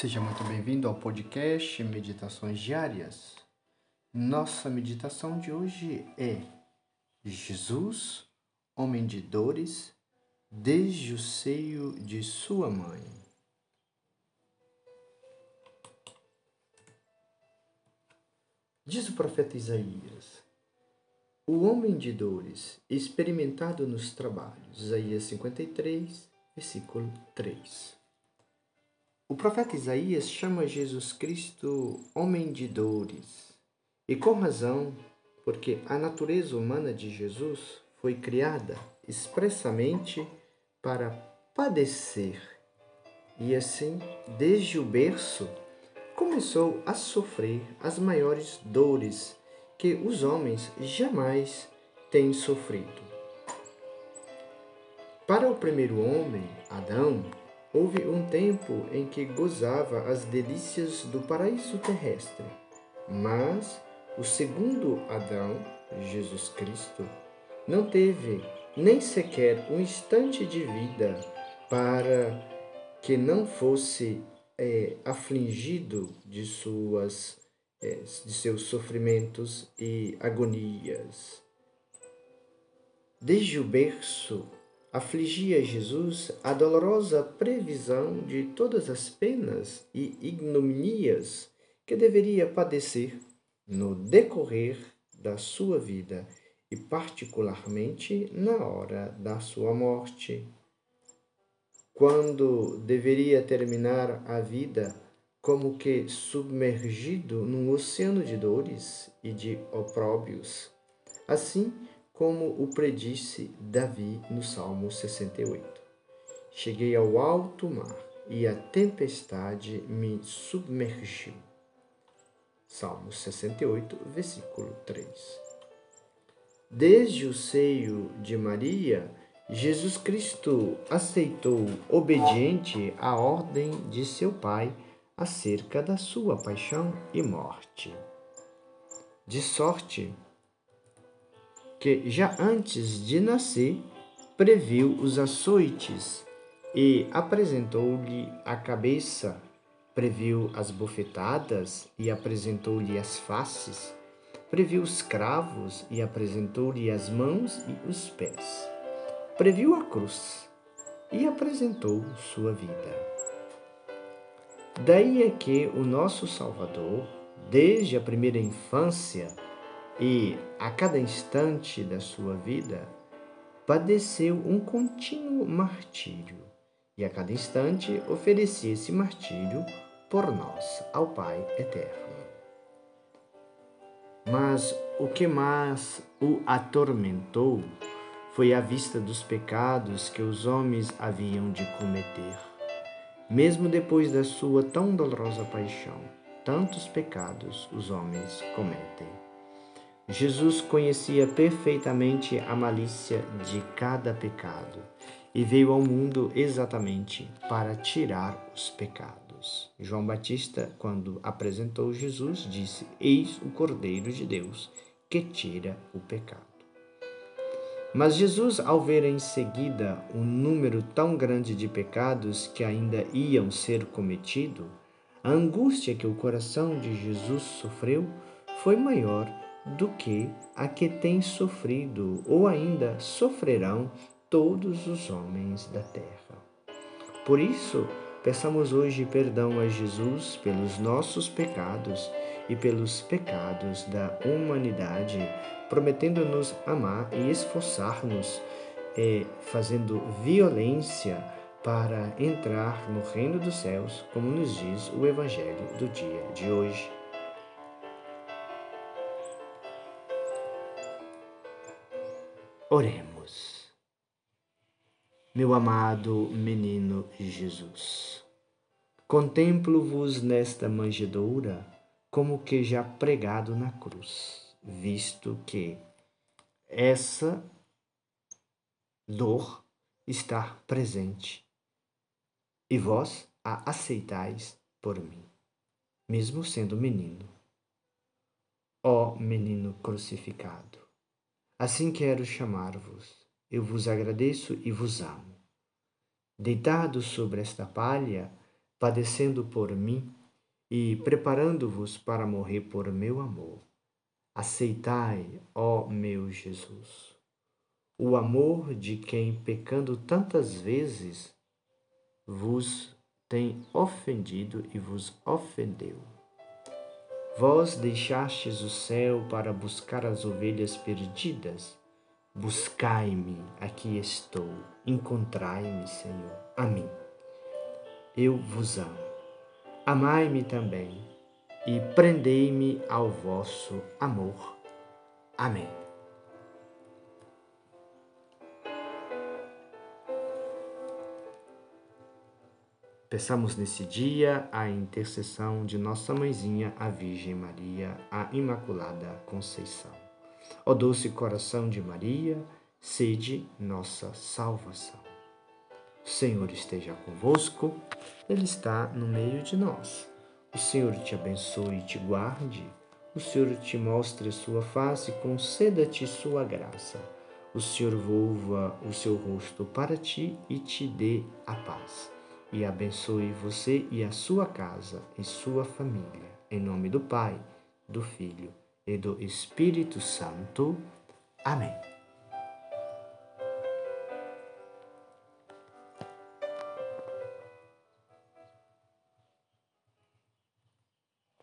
Seja muito bem-vindo ao podcast Meditações Diárias. Nossa meditação de hoje é Jesus, homem de dores, desde o seio de sua mãe. Diz o profeta Isaías: O homem de dores, experimentado nos trabalhos. Isaías 53, versículo 3. O profeta Isaías chama Jesus Cristo homem de dores. E com razão, porque a natureza humana de Jesus foi criada expressamente para padecer. E assim, desde o berço, começou a sofrer as maiores dores que os homens jamais têm sofrido. Para o primeiro homem, Adão, Houve um tempo em que gozava as delícias do paraíso terrestre, mas o segundo Adão, Jesus Cristo, não teve nem sequer um instante de vida para que não fosse é, afligido de suas é, de seus sofrimentos e agonias. Desde o berço afligia Jesus a dolorosa previsão de todas as penas e ignominias que deveria padecer no decorrer da sua vida e, particularmente, na hora da sua morte. Quando deveria terminar a vida como que submergido num oceano de dores e de opróbios. Assim, como o predisse Davi no Salmo 68. Cheguei ao alto mar e a tempestade me submergiu. Salmo 68, versículo 3. Desde o seio de Maria, Jesus Cristo aceitou obediente a ordem de seu Pai acerca da sua paixão e morte. De sorte que já antes de nascer previu os açoites e apresentou-lhe a cabeça, previu as bofetadas e apresentou-lhe as faces, previu os cravos e apresentou-lhe as mãos e os pés, previu a cruz e apresentou sua vida. Daí é que o nosso Salvador, desde a primeira infância, e, a cada instante da sua vida, padeceu um contínuo martírio, e a cada instante oferecia esse martírio por nós ao Pai eterno. Mas o que mais o atormentou foi a vista dos pecados que os homens haviam de cometer. Mesmo depois da sua tão dolorosa paixão, tantos pecados os homens cometem. Jesus conhecia perfeitamente a malícia de cada pecado e veio ao mundo exatamente para tirar os pecados. João Batista, quando apresentou Jesus, disse: Eis o Cordeiro de Deus que tira o pecado. Mas Jesus, ao ver em seguida um número tão grande de pecados que ainda iam ser cometidos, a angústia que o coração de Jesus sofreu foi maior do que a que tem sofrido ou ainda sofrerão todos os homens da terra. Por isso, peçamos hoje perdão a Jesus pelos nossos pecados e pelos pecados da humanidade, prometendo-nos amar e esforçar-nos, eh, fazendo violência para entrar no reino dos céus, como nos diz o Evangelho do dia de hoje. Oremos. Meu amado menino Jesus, contemplo-vos nesta manjedoura como que já pregado na cruz, visto que essa dor está presente e vós a aceitais por mim, mesmo sendo menino. Ó menino crucificado, Assim quero chamar-vos. Eu vos agradeço e vos amo. Deitado sobre esta palha, padecendo por mim e preparando-vos para morrer por meu amor. Aceitai, ó meu Jesus, o amor de quem, pecando tantas vezes, vos tem ofendido e vos ofendeu. Vós deixastes o céu para buscar as ovelhas perdidas. Buscai-me, aqui estou. Encontrai-me, Senhor, a mim. Eu vos amo. Amai-me também e prendei-me ao vosso amor. Amém. Peçamos nesse dia a intercessão de Nossa Mãezinha, a Virgem Maria, a Imaculada Conceição. Ó doce coração de Maria, sede nossa salvação. O Senhor esteja convosco, Ele está no meio de nós. O Senhor te abençoe e te guarde. O Senhor te mostre sua face e conceda-te sua graça. O Senhor volva o seu rosto para ti e te dê a paz e abençoe você e a sua casa e sua família. Em nome do Pai, do Filho e do Espírito Santo. Amém.